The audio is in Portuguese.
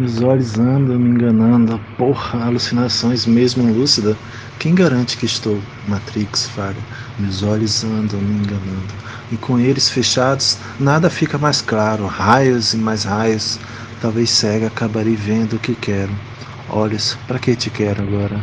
Meus olhos andam me enganando, porra, alucinações mesmo lúcida. Quem garante que estou? Matrix falha. Meus olhos andam me enganando. E com eles fechados, nada fica mais claro. Raios e mais raios. Talvez cega acabarei vendo o que quero. Olhos, para que te quero agora?